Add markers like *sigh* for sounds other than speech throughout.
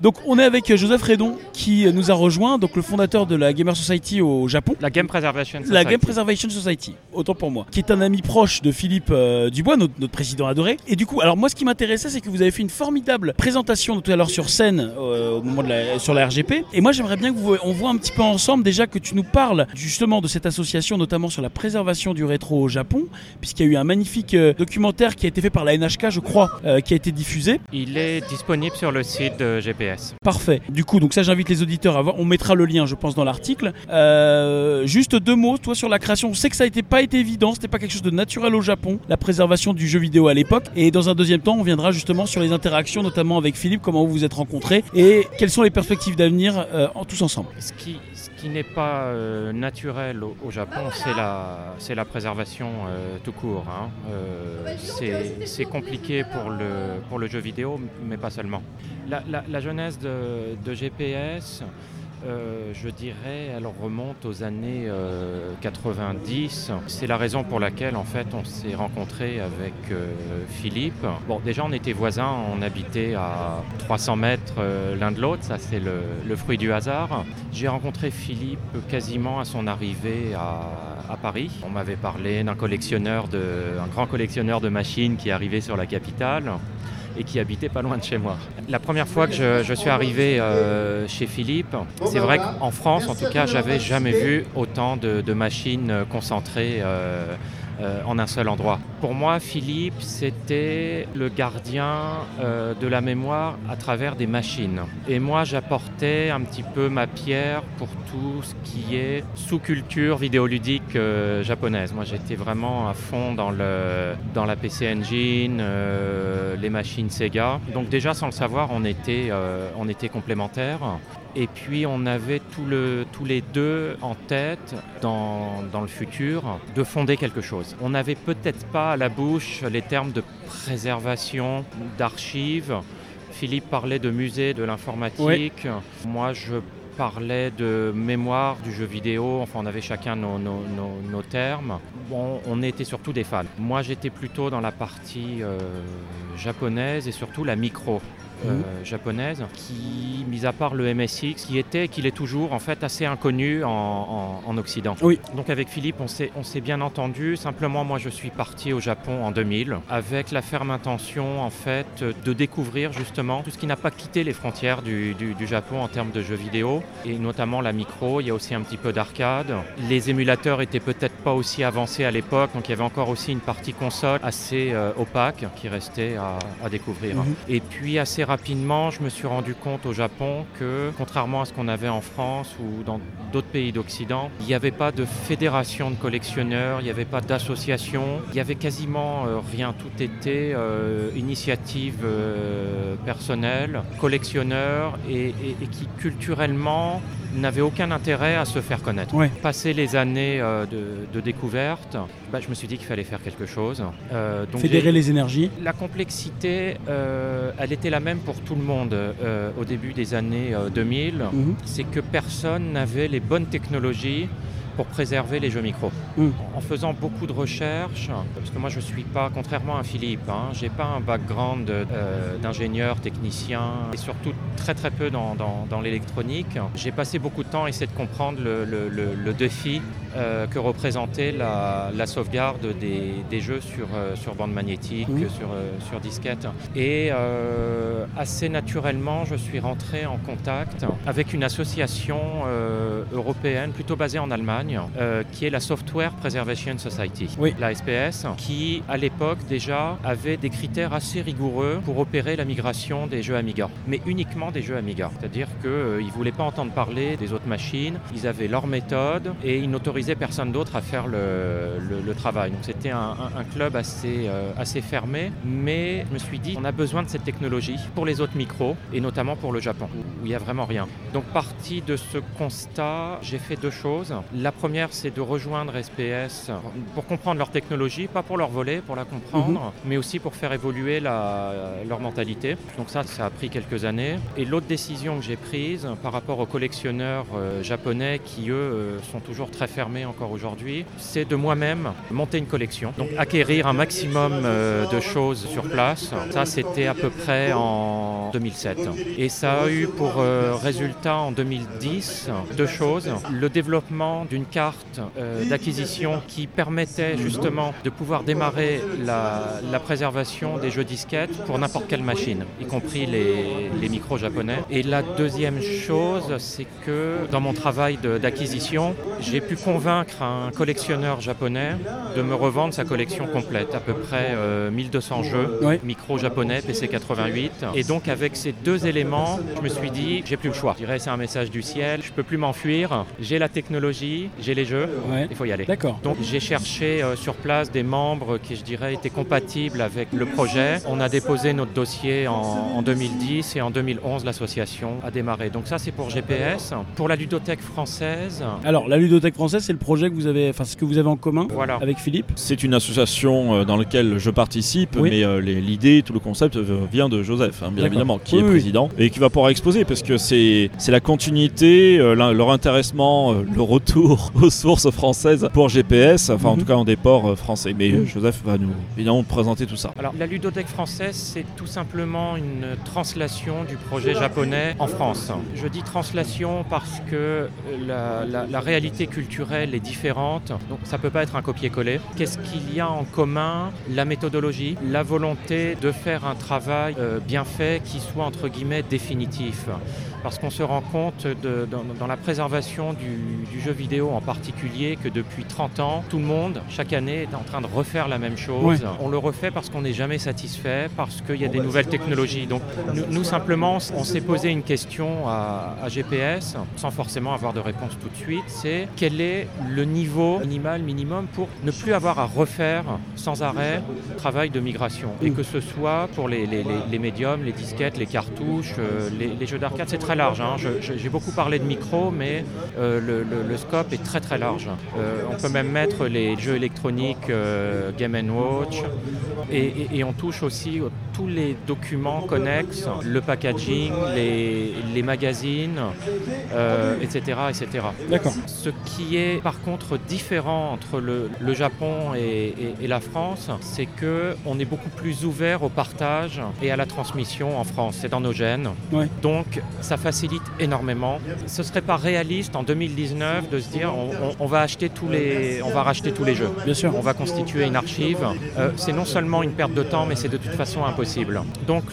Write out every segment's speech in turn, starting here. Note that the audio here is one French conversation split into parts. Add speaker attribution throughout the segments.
Speaker 1: Donc on est avec Joseph Redon qui nous a rejoint, donc le fondateur de la Gamer Society au Japon.
Speaker 2: La Game Preservation Society.
Speaker 1: La Game Preservation Society, autant pour moi. Qui est un ami proche de Philippe euh, Dubois, notre, notre président adoré. Et du coup, alors moi ce qui m'intéressait, c'est que vous avez fait une formidable présentation tout à l'heure sur scène euh, au moment de la, sur la RGP. Et moi j'aimerais bien que vous, on voit un petit peu ensemble déjà que tu nous parles justement de cette association, notamment sur la préservation du rétro au Japon, puisqu'il y a eu un magnifique euh, documentaire qui a été fait par la NHK, je crois, qui a été diffusé.
Speaker 2: Il est disponible sur le site de
Speaker 1: Parfait. Du coup, donc ça, j'invite les auditeurs à voir. On mettra le lien, je pense, dans l'article. Euh, juste deux mots, toi, sur la création. On sait que ça n'a pas été évident, c'était pas quelque chose de naturel au Japon, la préservation du jeu vidéo à l'époque. Et dans un deuxième temps, on viendra justement sur les interactions, notamment avec Philippe, comment vous vous êtes rencontrés et quelles sont les perspectives d'avenir euh, en- tous ensemble.
Speaker 2: Ce qui, ce qui n'est pas euh, naturel au, au Japon, c'est la, c'est la préservation tout court. hein. C'est, compliqué pour le, pour le jeu vidéo, mais pas seulement. La, la- la de, de GPS, euh, je dirais, elle remonte aux années euh, 90. C'est la raison pour laquelle, en fait, on s'est rencontré avec euh, Philippe. Bon, déjà, on était voisins, on habitait à 300 mètres euh, l'un de l'autre. Ça, c'est le, le fruit du hasard. J'ai rencontré Philippe quasiment à son arrivée à, à Paris. On m'avait parlé d'un collectionneur, de, un grand collectionneur de machines qui arrivait sur la capitale et qui habitait pas loin de chez moi. La première fois que je, suis arrivé euh, chez Philippe, c'est vrai qu'en France, en tout cas, j'avais jamais vu autant de, machines concentrées euh, euh, en un seul endroit. Pour moi, Philippe, c'était le gardien euh, de la mémoire à travers des machines. Et moi, j'apportais un petit peu ma pierre pour tout ce qui est sous-culture vidéoludique euh, japonaise. Moi, j'étais vraiment à fond dans, le, dans la PC Engine, les machines Sega. Donc déjà, sans le savoir, on était, on était complémentaires. Et puis on avait tout le- tous les deux en tête, dans, dans le futur, de fonder quelque chose. On n'avait peut-être pas à la bouche les termes de préservation, d'archives. Philippe parlait de musée de l'informatique. Moi, je parlais de mémoire du jeu vidéo. Enfin, on avait chacun nos, nos- nos- nos termes. Bon, on était surtout des fans. Moi, j'étais plutôt dans la partie euh, japonaise et surtout la micro. Euh, japonaise qui, mis à part le MSX, qui était et qu'il est toujours en fait assez inconnu en, en- en Occident.
Speaker 1: Oui.
Speaker 2: Donc avec Philippe, on s'est, on s'est bien entendu. Simplement, moi, je suis parti au Japon en 2000 avec la ferme intention en fait de découvrir justement tout ce qui n'a pas quitté les frontières du, du- du Japon en termes de jeux vidéo et notamment la micro. Il y a aussi un petit peu d'arcade. Les émulateurs étaient peut-être pas aussi avancés à l'époque, donc il y avait encore aussi une partie console assez euh, opaque qui restait à, à découvrir.
Speaker 1: Mhm.
Speaker 2: Et puis assez rapidement, je me suis rendu compte au Japon que, contrairement à ce qu'on avait en France ou dans d'autres pays d'Occident, il n'y avait pas de fédération de collectionneurs, il n'y avait pas d'association, il y avait quasiment euh, rien. Tout était euh, initiative euh, personnelle, et- et qui culturellement n'avait aucun intérêt à se faire connaître.
Speaker 1: Ouais.
Speaker 2: Passé les années euh, de, de découverte, bah, je me suis dit qu'il fallait faire quelque chose. Euh, donc
Speaker 1: Fédérer les énergies.
Speaker 2: la complexité, euh, elle était la même pour tout le monde au début des années euh, 2000.
Speaker 1: Mhm.
Speaker 2: C'est que personne n'avait les bonnes technologies pour préserver les jeux micro.
Speaker 1: Mm.
Speaker 2: En faisant beaucoup de recherches, parce que moi je suis pas, contrairement à Philippe, hein, j'ai pas un background euh, d'ingénieur, technicien, et surtout très très peu dans, dans- dans l'électronique. J'ai passé beaucoup de temps à essayer de comprendre le, le- le- le défi euh, que représentait la, la sauvegarde des, des jeux sur, euh, sur bande magnétique, sur, euh, sur disquette. Et euh, assez naturellement, je suis rentré en contact avec une association euh, européenne, plutôt basée en Allemagne, qui est la Software Preservation Society,
Speaker 1: Oui.
Speaker 2: la SPS, qui à l'époque déjà avait des critères assez rigoureux pour opérer la migration des jeux Amiga, mais uniquement des jeux Amiga. C'est-à-dire qu'ils ne voulaient pas entendre parler des autres machines, ils avaient leur méthode et ils n'autorisaient personne d'autre à faire le, le- le travail. Donc c'était un, club assez, euh, assez fermé, mais je me suis dit on a besoin de cette technologie pour les autres micros et notamment pour le Japon où il n'y a vraiment rien. Donc parti de ce constat, j'ai fait deux choses. La première c'est de rejoindre SPS pour comprendre leur technologie, pas pour leur voler, pour la comprendre, mais aussi pour faire évoluer la- leur mentalité. Donc ça, ça a pris quelques années. Et l'autre décision que j'ai prise par rapport aux collectionneurs euh, japonais qui, eux, euh, sont toujours très fermés encore aujourd'hui, c'est de moi-même monter une collection. Donc acquérir un maximum euh, de choses sur place. Ça, c'était à peu près en 2007. Et ça a eu pour euh, résultat en 2010 deux choses. Le développement d'une carte euh, d'acquisition qui permettait justement de pouvoir démarrer la, préservation des jeux disquettes pour n'importe quelle machine, y compris les, les micros japonais. Et la deuxième chose, c'est que dans mon travail d'acquisition, j'ai pu convaincre un collectionneur japonais de me revendre sa collection complète, à peu près euh, 1200 jeux,
Speaker 1: Ouais.
Speaker 2: micro japonais, PC 88. Et donc avec ces deux éléments, je me suis dit, j'ai plus le choix. Je dirais c'est un message du ciel, je peux plus m'enfuir, j'ai la technologie, j'ai les jeux,
Speaker 1: Ouais.
Speaker 2: il faut y aller.
Speaker 1: D'accord.
Speaker 2: Donc j'ai cherché euh, sur place des membres qui, je dirais, étaient compatibles avec le projet. On a déposé notre dossier en, en 2010 et en 2011, l'association a démarré. Donc ça, c'est pour GPS. Pour la ludothèque française,
Speaker 1: Alors, la ludothèque française, c'est le projet que vous avez, enfin, ce que vous avez en commun
Speaker 2: voilà.
Speaker 1: avec Philippe.
Speaker 3: C'est une association euh, dans laquelle je participe,
Speaker 1: Oui.
Speaker 3: mais euh, l'idée, tout le concept euh, vient de Joseph, hein, bien évidemment, qui
Speaker 1: Oui,
Speaker 3: est
Speaker 1: oui.
Speaker 3: président et qui va pouvoir exposer parce que c'est c'est la continuité, euh, leur intéressement, euh, le retour *laughs* aux sources françaises pour GPS, enfin en
Speaker 1: Mhm.
Speaker 3: tout cas en déport euh, français. Mais. Joseph va nous évidemment présenter tout ça.
Speaker 2: Alors, la ludothèque française, c'est tout simplement une translation du projet japonais en France. Je dis translation parce que la, la- la réalité culturelle est différente, donc ça ne peut pas être un copier-coller. Qu'est-ce qu'il y a en commun? La méthodologie, la volonté de faire un travail euh, bien fait qui soit entre guillemets définitif. Parce qu'on se rend compte de- dans, dans la préservation du, du jeu vidéo en particulier que depuis 30 ans, tout le monde, chaque année, est en train de refaire la même chose. On le refait parce qu'on n'est jamais satisfait, parce qu'il y a des nouvelles technologies. Donc nous, nous, simplement, on s'est posé une question à, à GPS, sans forcément avoir de réponse tout de suite, c'est quel est le niveau minimal, minimum, pour ne plus avoir à refaire sans arrêt le travail de migration? Et que ce soit pour les, les- les- les médiums, les disquettes, les cartouches, euh, les, les jeux d'arcade, c'est très large. hein. J'ai beaucoup parlé de micro, mais euh, le, le- le scope est très très large. Euh, on peut même mettre les jeux électroniques euh, Game Watch et, et- et on touche aussi au- tous les documents connexes, le packaging, les, les magazines, euh, etc., etc.
Speaker 1: D'accord.
Speaker 2: Ce qui est par contre différent entre le, le Japon et, et- et la France, c'est que on est beaucoup plus ouvert au partage et à la transmission en France. C'est dans nos gènes.
Speaker 1: Ouais.
Speaker 2: Donc ça facilite énormément. Ce serait pas réaliste en 2019 de se dire on, on- on va acheter tous les, on va racheter tous les jeux.
Speaker 1: Bien sûr.
Speaker 2: On va constituer une archive. Euh, c'est non seulement une perte de temps, mais c'est de toute façon impossible. Donc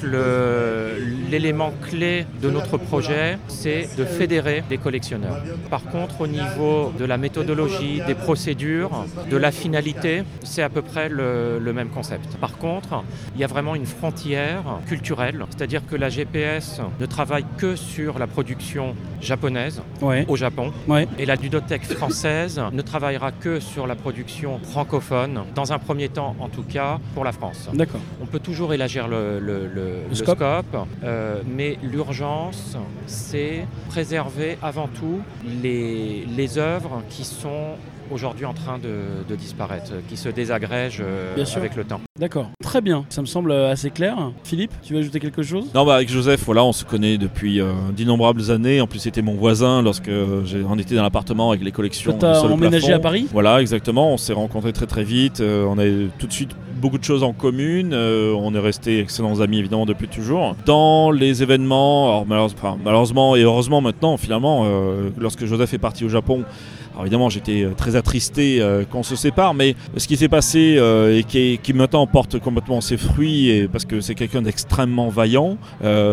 Speaker 2: l'élément clé de notre projet, c'est de fédérer des collectionneurs. Par contre, au niveau de la méthodologie, des procédures, de la finalité, c'est à peu près le, le même concept. Par contre, il y a vraiment une frontière culturelle, c'est-à-dire que la GPS ne travaille que sur la production japonaise
Speaker 1: Ouais.
Speaker 2: au Japon.
Speaker 1: Ouais.
Speaker 2: Et la ludothèque française ne travaillera que sur la production francophone, dans un premier temps en tout cas, pour la France.
Speaker 1: D'accord.
Speaker 2: On peut toujours élargir le, le- le- le
Speaker 1: scope.
Speaker 2: scope, euh, mais l'urgence, c'est préserver avant tout les, les œuvres qui sont aujourd'hui en train de, de disparaître, qui se désagrègent euh,
Speaker 1: Bien sûr.
Speaker 2: avec le temps.
Speaker 1: D'accord. Très bien. Ça me semble assez clair. Philippe, tu veux ajouter quelque chose?
Speaker 3: Non, bah avec Joseph, voilà, on se connaît depuis euh, d'innombrables années. En plus, c'était mon voisin lorsque euh, j'ai- on était dans l'appartement avec les collections. Sur le
Speaker 1: emménagé à Paris?
Speaker 3: Voilà, exactement. On s'est rencontrés très très vite. Euh, on a eu tout de suite beaucoup de choses en commune. Euh, on est restés excellents amis évidemment depuis toujours. Dans les événements, alors, malheureusement, enfin, malheureusement et heureusement maintenant, finalement, euh, lorsque Joseph est parti au Japon. Alors évidemment, j'étais euh, très attristé euh, qu'on se sépare, mais ce qui s'est passé euh, et qui, maintenant porte complètement ses fruits, et parce que c'est quelqu'un d'extrêmement vaillant,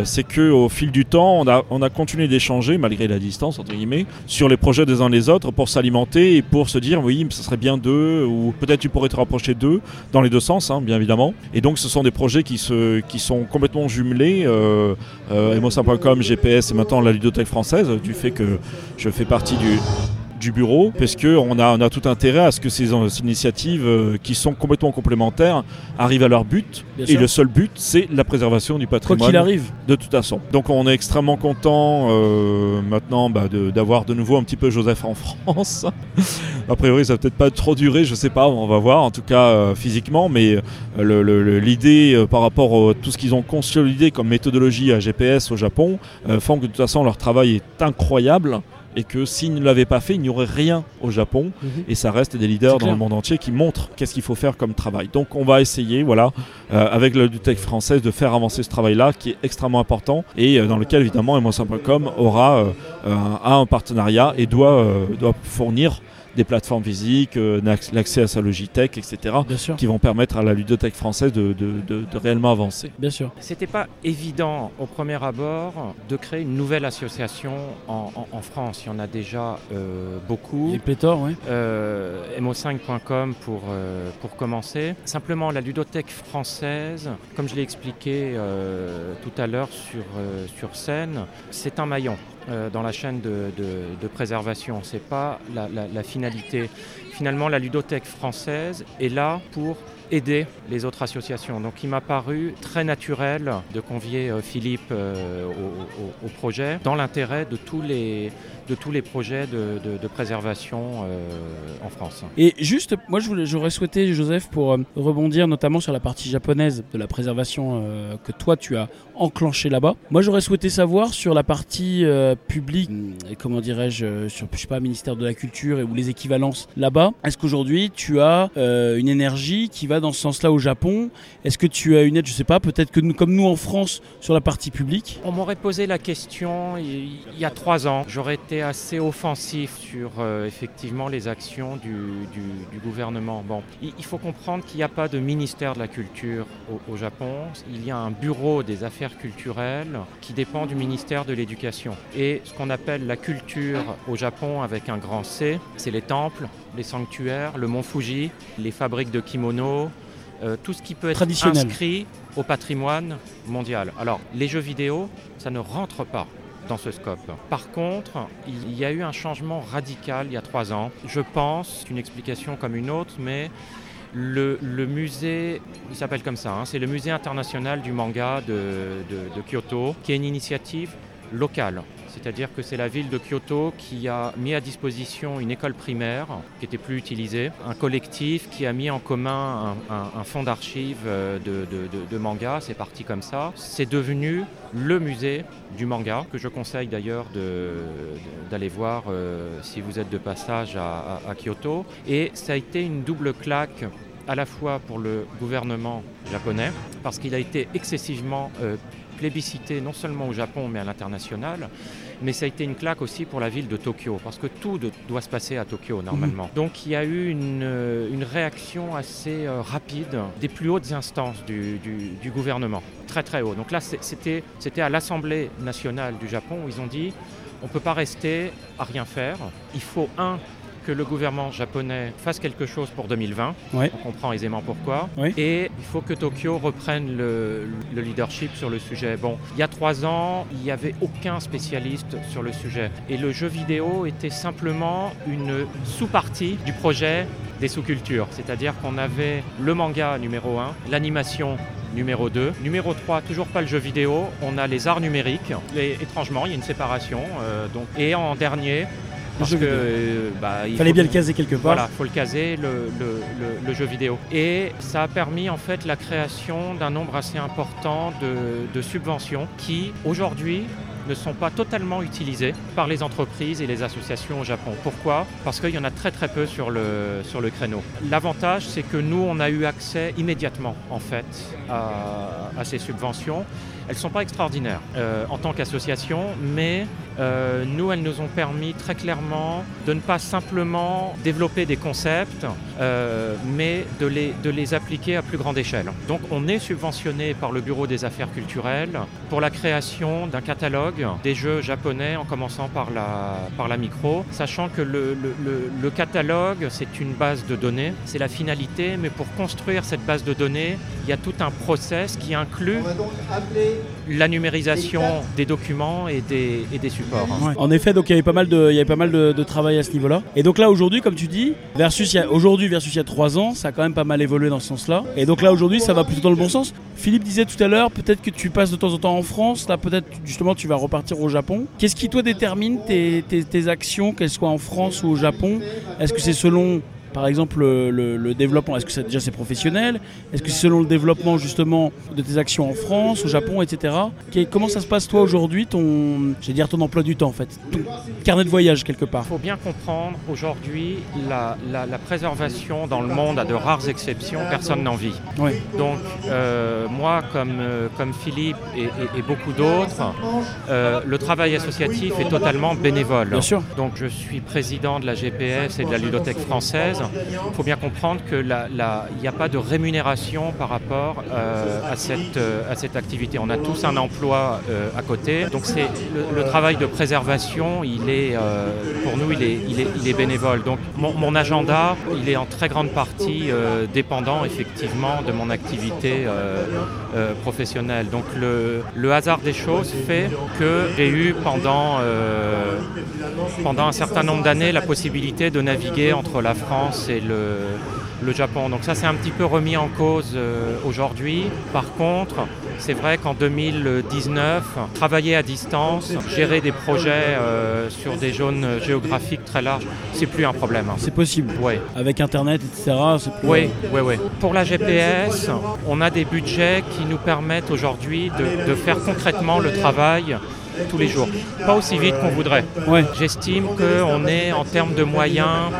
Speaker 3: c'est que au fil du temps, on a, on a continué d'échanger, malgré la distance entre guillemets, sur les projets des uns des autres pour s'alimenter et pour se dire oui, ce serait bien d'eux, ou peut-être tu pourrais te rapprocher d'eux, dans les deux sens, hein, bien évidemment. Et donc, ce sont des projets qui, sont complètement jumelés. Euh, GPS et maintenant la ludothèque française, du fait que je fais partie du du bureau parce que on a, on a tout intérêt à ce que ces, ces initiatives euh, qui sont complètement complémentaires arrivent à leur but
Speaker 1: Bien
Speaker 3: et
Speaker 1: sûr.
Speaker 3: le seul but c'est la préservation du
Speaker 1: Quoi
Speaker 3: patrimoine
Speaker 1: qu'il arrive.
Speaker 3: de toute façon. Donc on est extrêmement content euh, maintenant bah, de- d'avoir de, nouveau un petit peu Joseph en *laughs* France. a priori ça va peut-être pas trop durer, je sais pas, on va voir en tout cas euh, physiquement, mais l'idée par rapport à tout ce qu'ils ont consolidé comme méthodologie à GPS au Japon font que de toute façon leur travail est incroyable. Et que s'ils ne l'avaient pas fait, il n'y aurait rien au Japon. Et ça reste des leaders dans le monde entier qui montrent qu'est-ce qu'il faut faire comme travail. Donc on va essayer, voilà, euh, avec la ludothèque française, de faire avancer ce travail-là qui est extrêmement important et euh, dans lequel évidemment Emotion.com aura euh, un, un, partenariat et doit, doit fournir des plateformes physiques, euh, l'accès à sa Logitech, etc., qui vont permettre à la ludothèque française de, réellement avancer.
Speaker 1: Bien sûr.
Speaker 2: C'était pas évident au premier abord de créer une nouvelle association en, France. Il y en a déjà euh, beaucoup.
Speaker 1: Les pléthores, oui.
Speaker 2: Euh, mo5.com pour, pour commencer. Simplement, la ludothèque française, comme je l'ai expliqué tout à l'heure sur, sur scène, c'est un maillon. Euh, dans la chaîne de, de, préservation. Ce n'est pas la, finalité. Finalement, la ludothèque française est là pour aider les autres associations. Donc il m'a paru très naturel de convier euh, Philippe euh, au, projet dans l'intérêt de tous les, de tous les projets de, préservation euh, en France.
Speaker 1: Et juste, moi j'aurais souhaité, Joseph, pour rebondir notamment sur la partie japonaise de la préservation que toi tu as enclenché là-bas. Moi j'aurais souhaité savoir sur la partie publique, et comment dirais-je, sur je sais pas, ministère de la Culture et, ou les équivalences là-bas. Est-ce qu'aujourd'hui tu as une énergie qui va dans ce sens-là au Japon? Est-ce que tu as une aide, je sais pas, peut-être que nous, comme nous en France, sur la partie publique
Speaker 2: On m'aurait posé la question il y a trois ans. J'aurais été assez offensif sur euh, effectivement les actions du, gouvernement. Bon, il, faut comprendre qu'il n'y a pas de ministère de la culture au, Japon. Il y a un bureau des affaires culturelles qui dépend du ministère de l'éducation. Ce qu'on appelle la culture au Japon avec un grand C, c'est les temples, les sanctuaires, le mont Fuji, les fabriques de kimonos, euh, tout ce qui peut être inscrit au patrimoine mondial. Alors, les jeux vidéo, ça ne rentre pas dans ce scope. Par contre, il y a eu un changement radical il y a trois ans. Je pense, une explication comme une autre, mais le, musée, il s'appelle comme ça, hein, c'est le musée international du manga de, de Kyoto, qui est une initiative locale. C'est-à-dire que c'est la ville de Kyoto qui a mis à disposition une école primaire qui était plus utilisée, un collectif qui a mis en commun un, fonds d'archives euh, de, manga, c'est parti comme ça. C'est devenu le musée du manga, que je conseille d'ailleurs d'aller voir euh, si vous êtes de passage à, Kyoto. Et ça a été une double claque à la fois pour le gouvernement japonais, parce qu'il a été excessivement euh, plébiscité non seulement au Japon mais à l'international, mais ça a été une claque aussi pour la ville de Tokyo, parce que tout doit se passer à Tokyo normalement. Mhm. Donc il y a eu une, euh, réaction assez euh, rapide des plus hautes instances du, du gouvernement, très très haut. Donc là c'était à l'Assemblée nationale du Japon où ils ont dit on ne peut pas rester à rien faire, il faut un que le gouvernement japonais fasse quelque chose pour 2020. On comprend aisément pourquoi. Et il faut que Tokyo reprenne le, leadership sur le sujet. Bon, il y a trois ans, il n'y avait aucun spécialiste sur le sujet. Et le jeu vidéo était simplement une sous-partie du projet des sous-cultures. C'est-à-dire qu'on avait le manga numéro 1, l'animation numéro 2. Numéro 3, toujours pas le jeu vidéo, on a les arts numériques. Et, étrangement, il y a une séparation. Euh, donc, et en dernier,
Speaker 1: parce que euh, bah, il fallait bien le caser quelque part.
Speaker 2: Voilà, faut le caser, le, jeu vidéo. Et ça a permis en fait la création d'un nombre assez important de, subventions qui aujourd'hui ne sont pas totalement utilisées par les entreprises et les associations au Japon. Pourquoi? Parce qu'il y en a très très peu sur le, sur le créneau. L'avantage, c'est que nous, on a eu accès immédiatement en fait à ces subventions. Elles ne sont pas extraordinaires euh, en tant qu'association, mais euh, nous, elles nous ont permis très clairement de ne pas simplement développer des concepts, euh, mais de les, de les appliquer à plus grande échelle. Donc on est subventionné par le Bureau des affaires culturelles pour la création d'un catalogue des jeux japonais en commençant par la, par la micro, sachant que le, le, le catalogue, c'est une base de données, c'est la finalité, mais pour construire cette base de données, il y a tout un process qui inclut la numérisation des documents et des, et des supports.
Speaker 1: En effet, donc il y avait pas mal de, il y avait pas mal de, travail à ce niveau-là. Et donc là aujourd'hui, comme tu dis, versus aujourd'hui versus il y a trois ans, ça a quand même pas mal évolué dans ce sens-là. Et donc là aujourd'hui, ça va plutôt dans le bon sens. Philippe disait tout à l'heure, peut-être que tu passes de temps en temps en France, là peut-être justement tu vas repartir au Japon. Qu'est-ce qui toi détermine tes, tes, tes actions, qu'elles soient en France ou au Japon? Est-ce que c'est selon par exemple, le, développement Est-ce que ça, déjà c'est professionnel? Est-ce que c'est selon le développement justement de tes actions en France, au Japon, etc. Comment ça se passe toi aujourd'hui, ton, dire ton emploi du temps en fait, ton carnet de voyage quelque part
Speaker 2: Il faut bien comprendre, aujourd'hui, la, la- la préservation dans le monde, à de rares exceptions, personne n'en vit. Donc, euh, moi, comme, euh, comme Philippe et, et- et beaucoup d'autres, euh, le travail associatif est totalement bénévole.
Speaker 1: Bien sûr.
Speaker 2: Donc, je suis président de la GPS et de la Ludothèque française. Il faut bien comprendre qu'il n'y a pas de rémunération par rapport euh, à, cette, euh, à cette activité. On a tous un emploi euh, à côté. Donc, le, travail de préservation, pour nous, il est, bénévole. Donc, mon, agenda, il est en très grande partie dépendant, effectivement, de mon activité professionnelle. Donc, le, hasard des choses fait que j'ai eu pendant, pendant un certain nombre d'années la possibilité de naviguer entre la France et le, le Japon. Donc ça c'est un petit peu remis en cause euh, aujourd'hui. Par contre, c'est vrai qu'en 2019, travailler à distance, gérer des projets euh, sur des zones géographiques très larges, c'est plus un problème. hein.
Speaker 1: C'est possible. Avec Internet, etc. c'est plus-
Speaker 2: Oui, oui, oui. Pour la GPS, on a des budgets qui nous permettent aujourd'hui de, de faire concrètement le travail tous les jours. Pas aussi vite qu'on voudrait.
Speaker 1: Ouais.
Speaker 2: J'estime qu'on est en termes de moyens,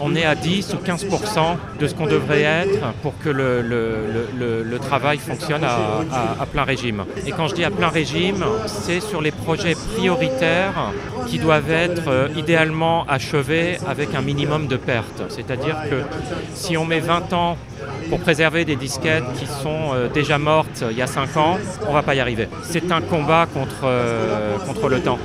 Speaker 2: on est à 10 ou 15% de ce qu'on devrait être pour que le, le- le- le- le travail fonctionne à, à- à plein régime. Et quand je dis à plein régime, c'est sur les projets prioritaires qui doivent être euh, idéalement achevés avec un minimum de pertes. C'est-à-dire que si on met 20 ans pour préserver des disquettes qui sont euh, déjà mortes il y a 5 ans, on ne va pas y arriver. C'est un combat contre, euh, contre le temps.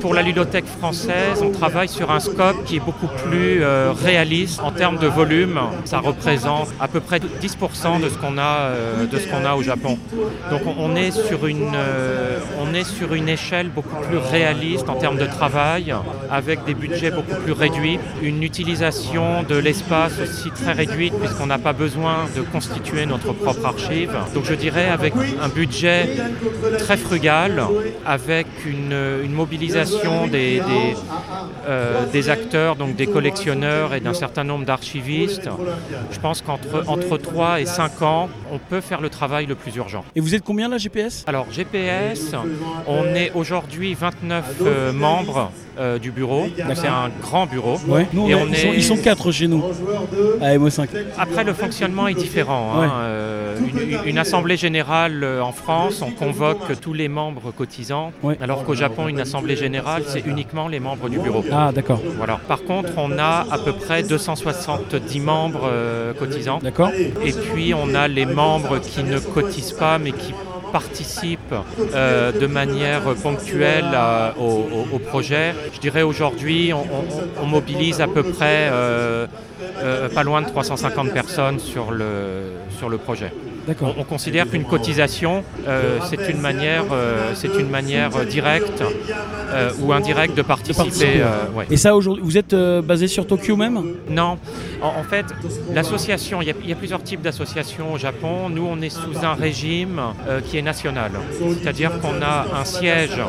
Speaker 2: Pour la ludothèque française, on travaille sur un scope qui est beaucoup plus euh, réaliste en termes de volume. Ça représente à peu près 10% de ce qu'on a, de a au Japon. Donc on, est sur une, on est sur une échelle beaucoup plus réaliste en termes de travail, avec des budgets beaucoup plus réduits, une utilisation de l'espace aussi très réduite puisqu'on n'a pas besoin de constituer notre propre archive. Donc je dirais avec un budget très frugal, avec une, une mobilisation des, des, euh, des acteurs, donc des collectionneurs et d'un certain nombre d'archivistes. Je pense qu'entre entre 3 et 5 ans, on peut faire le travail le plus urgent.
Speaker 1: Et vous êtes combien là, GPS
Speaker 2: Alors GPS, on est aujourd'hui 29 euh, membres euh, du bureau. Donc, C'est un grand bureau.
Speaker 1: Ouais. Nous, on
Speaker 2: Et
Speaker 1: est-
Speaker 2: on
Speaker 1: ils, sont,
Speaker 2: est-
Speaker 1: ils sont quatre chez nous. À MO5.
Speaker 2: Après, le fonctionnement est différent. hein. Euh, une, une assemblée générale euh, en France, on convoque tous les membres cotisants,
Speaker 1: Ouais.
Speaker 2: alors qu'au Japon, une assemblée générale, c'est uniquement les membres du bureau.
Speaker 1: Ah, d'accord.
Speaker 2: Voilà. Par contre, on a à peu près 270 membres euh, cotisants.
Speaker 1: D'accord.
Speaker 2: Et puis on a les membres qui ne cotisent pas mais qui participent euh, de manière ponctuelle à- au, projet. Je dirais aujourd'hui on, mobilise à peu près euh, euh, pas loin de 350 personnes sur le, sur le projet. On, on considère qu'une cotisation, euh, c'est une manière, euh, c'est une manière directe euh, ou indirecte de participer.
Speaker 1: participer.
Speaker 2: ouais.
Speaker 1: Et ça, aujourd'hui, vous êtes basé sur Tokyo même?
Speaker 2: Non, en, en fait, l'association, il y, a- il y a plusieurs types d'associations au Japon. Nous, on est sous un régime qui est national. C'est-à-dire qu'on a un siège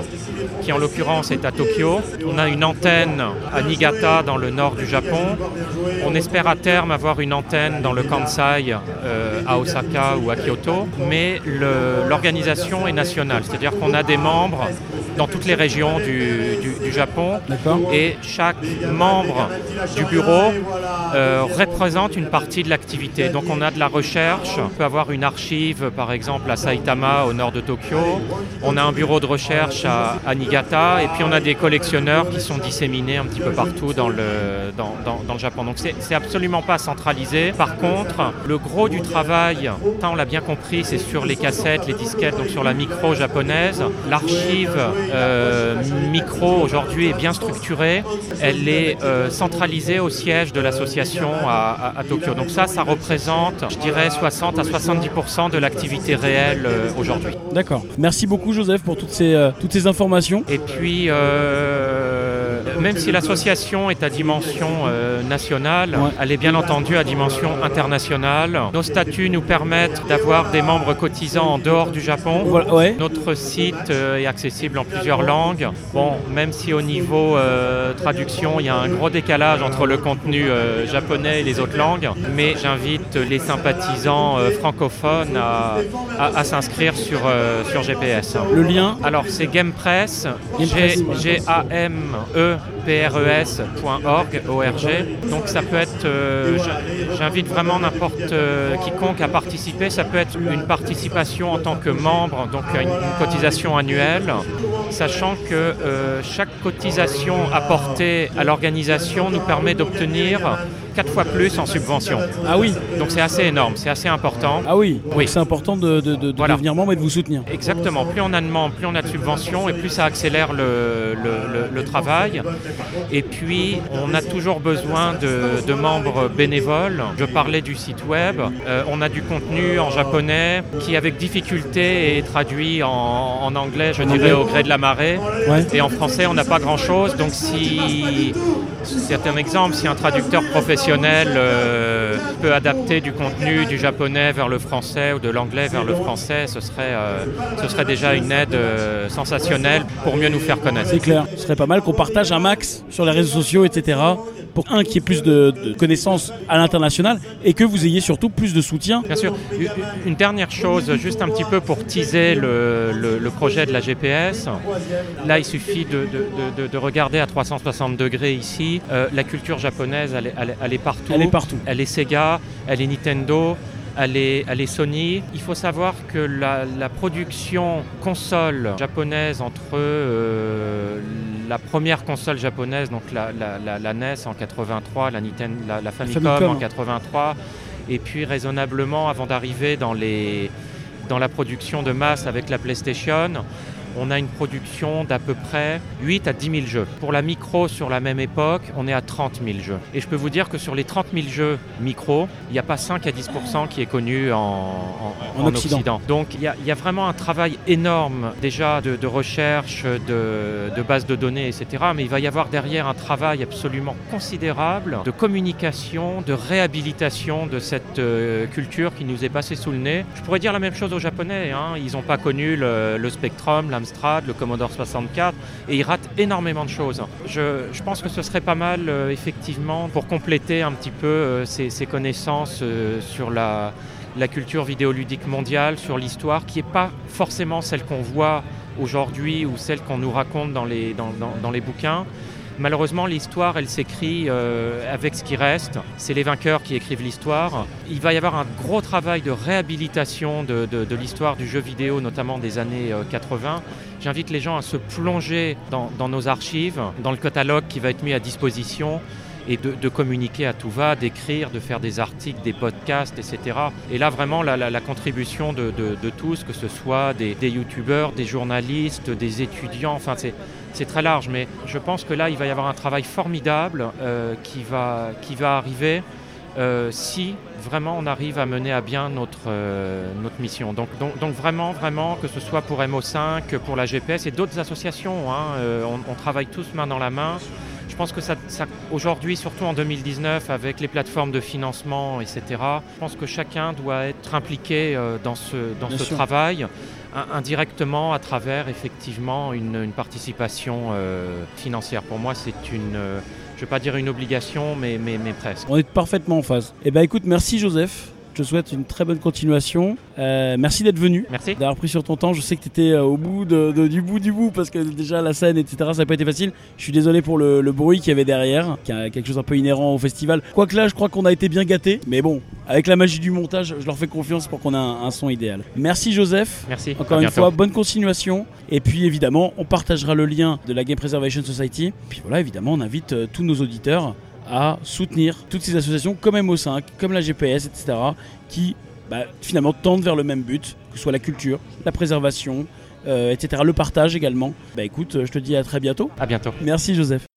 Speaker 2: qui, en l'occurrence, est à Tokyo. On a une antenne à Niigata, dans le nord du Japon. On espère à terme avoir une antenne dans le Kansai, à Osaka ou à Kyoto. Mais l'organisation est nationale. C'est-à-dire qu'on a des membres dans toutes les régions du- du- du Japon et chaque membre du bureau euh, représente une partie de l'activité. Donc on a de la recherche, on peut avoir une archive par exemple à Saitama au nord de Tokyo, on a un bureau de recherche à, à Niigata et puis on a des collectionneurs qui sont disséminés un petit peu partout dans le, dans, dans- dans le Japon. Donc c'est c'est absolument pas centralisé. Par contre, le gros du travail, ça on l'a bien compris, c'est sur les cassettes, les disquettes, donc sur la micro japonaise. L'archive euh, micro aujourd'hui est bien structurée. Elle est euh, centralisée au siège de l'association à, à- à Tokyo. Donc ça, ça représente, je dirais, 60 à 70% de l'activité réelle euh, aujourd'hui.
Speaker 1: D'accord. Merci beaucoup, Joseph, pour toutes ces, toutes ces informations.
Speaker 2: Et puis, même si l'association est à dimension euh, nationale,
Speaker 1: Ouais.
Speaker 2: elle est bien entendu à dimension internationale. Nos statuts nous permettent d'avoir des membres cotisants en dehors du Japon.
Speaker 1: Voilà, ouais.
Speaker 2: Notre site euh, est accessible en plusieurs langues. Bon, même si au niveau euh, traduction, il y a un gros décalage entre le contenu japonais et les autres langues, mais j'invite les sympathisants francophones à, à- à s'inscrire sur, sur GPS.
Speaker 1: Le lien,
Speaker 2: Alors c'est Gamepress,
Speaker 1: Gamepress.
Speaker 2: G-A-M-E-P-R-E-S.org, O-R-G. Donc ça peut être, euh, j'invite vraiment n'importe euh, quiconque à participer. Ça peut être une participation en tant que membre, donc une, une cotisation annuelle, sachant que euh, chaque cotisation apportée à l'organisation nous permet d'obtenir quatre fois plus en subvention.
Speaker 1: ah oui,
Speaker 2: Donc c'est assez énorme, c'est assez important.
Speaker 1: ah oui.
Speaker 2: Oui.
Speaker 1: C'est important de, de- de-
Speaker 2: Voilà.
Speaker 1: devenir membre et de vous soutenir.
Speaker 2: Exactement. Plus on a de membres, plus on a de subventions et plus ça accélère le, le- le- le travail. Et puis, on a toujours besoin de, de membres bénévoles. Je parlais du site web. Euh, on a du contenu en japonais qui, avec difficulté, est traduit en, en anglais, je dirais, au gré de la marée.
Speaker 1: Ouais.
Speaker 2: Et en français, on n'a pas grand-chose. Donc, si c'est un exemple, si un traducteur professionnel euh, peut adapter du contenu du japonais vers le français ou de l'anglais vers le français, ce serait, euh, ce serait déjà une aide euh, sensationnelle pour mieux nous faire connaître.
Speaker 1: C'est clair. Ce serait pas mal qu'on partage un max sur les réseaux sociaux, etc. Pour un, qu'il y ait plus de, de connaissances à l'international et que vous ayez surtout plus de soutien.
Speaker 2: Bien sûr. Une dernière chose, juste un petit peu pour teaser le, le- le projet de la GPS. Là, il suffit de, de- de- de regarder à 360 degrés ici. Euh, la culture japonaise, elle est, elle est- elle est partout.
Speaker 1: Elle est partout.
Speaker 2: Elle est Sega, elle est Nintendo, elle est, elle est Sony. Il faut savoir que la, la production console japonaise entre euh, la première console japonaise, donc la, la- la- la NES en 83, la, Nintendo, la, la Famicom,
Speaker 1: Famicom.
Speaker 2: en 83, et puis raisonnablement avant d'arriver dans, les, dans la production de masse avec la PlayStation, on a une production d'à peu près 8 à 10 000 jeux. Pour la micro, sur la même époque, on est à 30 000 jeux. Et je peux vous dire que sur les 30 000 jeux micro, il n'y a pas 5 à 10% qui est connu en, en-
Speaker 1: En
Speaker 2: en
Speaker 1: Occident.
Speaker 2: Occident. Donc il y, a- il y a vraiment un travail énorme déjà de, de recherche, de, de base de données, etc. Mais il va y avoir derrière un travail absolument considérable de communication, de réhabilitation de cette euh, culture qui nous est passée sous le nez. Je pourrais dire la même chose aux Japonais. hein. Ils n'ont pas connu le, le Spectrum, le Commodore 64 et ils ratent énormément de choses. Je, pense que ce serait pas mal, euh, effectivement, pour compléter un petit peu euh, ces, ces connaissances euh, sur la, culture vidéoludique mondiale, sur l'histoire, qui n'est pas forcément celle qu'on voit aujourd'hui ou celle qu'on nous raconte dans les bouquins. Malheureusement, l'histoire, elle s'écrit euh, avec ce qui reste. C'est les vainqueurs qui écrivent l'histoire. Il va y avoir un gros travail de réhabilitation de, l'histoire du jeu vidéo, notamment des années euh, 80. J'invite les gens à se plonger dans nos archives, dans le catalogue qui va être mis à disposition et de, communiquer à tout va, d'écrire, de faire des articles, des podcasts, etc. Et là, vraiment, la, contribution de, tous, que ce soit des, des youtubeurs, des journalistes, des étudiants, enfin, c'est, très large, mais je pense que là, il va y avoir un travail formidable euh, qui, va, arriver euh, si vraiment on arrive à mener à bien notre, euh, mission. Donc, vraiment, vraiment, que ce soit pour MO5, pour la GPS et d'autres associations, hein, on travaille tous main dans la main. Je pense que ça, ça- aujourd'hui, surtout en 2019, avec les plateformes de financement, etc., je pense que chacun doit être impliqué euh, dans ce, dans
Speaker 1: Bien
Speaker 2: ce
Speaker 1: sûr.
Speaker 2: travail, in- indirectement à travers effectivement une, une participation euh, financière. Pour moi, c'est une, euh, je ne vais pas dire une obligation, mais, mais, mais presque.
Speaker 1: On est parfaitement en phase. Eh ben écoute, merci Joseph. Je te souhaite une très bonne continuation. Euh, merci d'être venu.
Speaker 2: Merci.
Speaker 1: D'avoir pris sur ton temps, je sais que tu étais au bout de- de- du bout du bout parce que déjà la scène, etc., ça n'a pas été facile. Je suis désolé pour le, le bruit qu'il y avait derrière, qui a quelque chose un peu inhérent au festival. Quoique là, je crois qu'on a été bien gâtés, mais bon, avec la magie du montage, je leur fais confiance pour qu'on ait un, un son idéal. Merci Joseph.
Speaker 2: Merci.
Speaker 1: Encore
Speaker 2: À
Speaker 1: une
Speaker 2: bientôt.
Speaker 1: fois, bonne continuation. Et puis évidemment, on partagera le lien de la Game Preservation Society. Puis voilà, évidemment, on invite euh, tous nos auditeurs à soutenir toutes ces associations comme MO5, comme la GPS, etc., qui bah, finalement tendent vers le même but, que ce soit la culture, la préservation, euh, etc., le partage également. Bah écoute, euh, je te dis à très bientôt.
Speaker 2: À bientôt.
Speaker 1: Merci Joseph.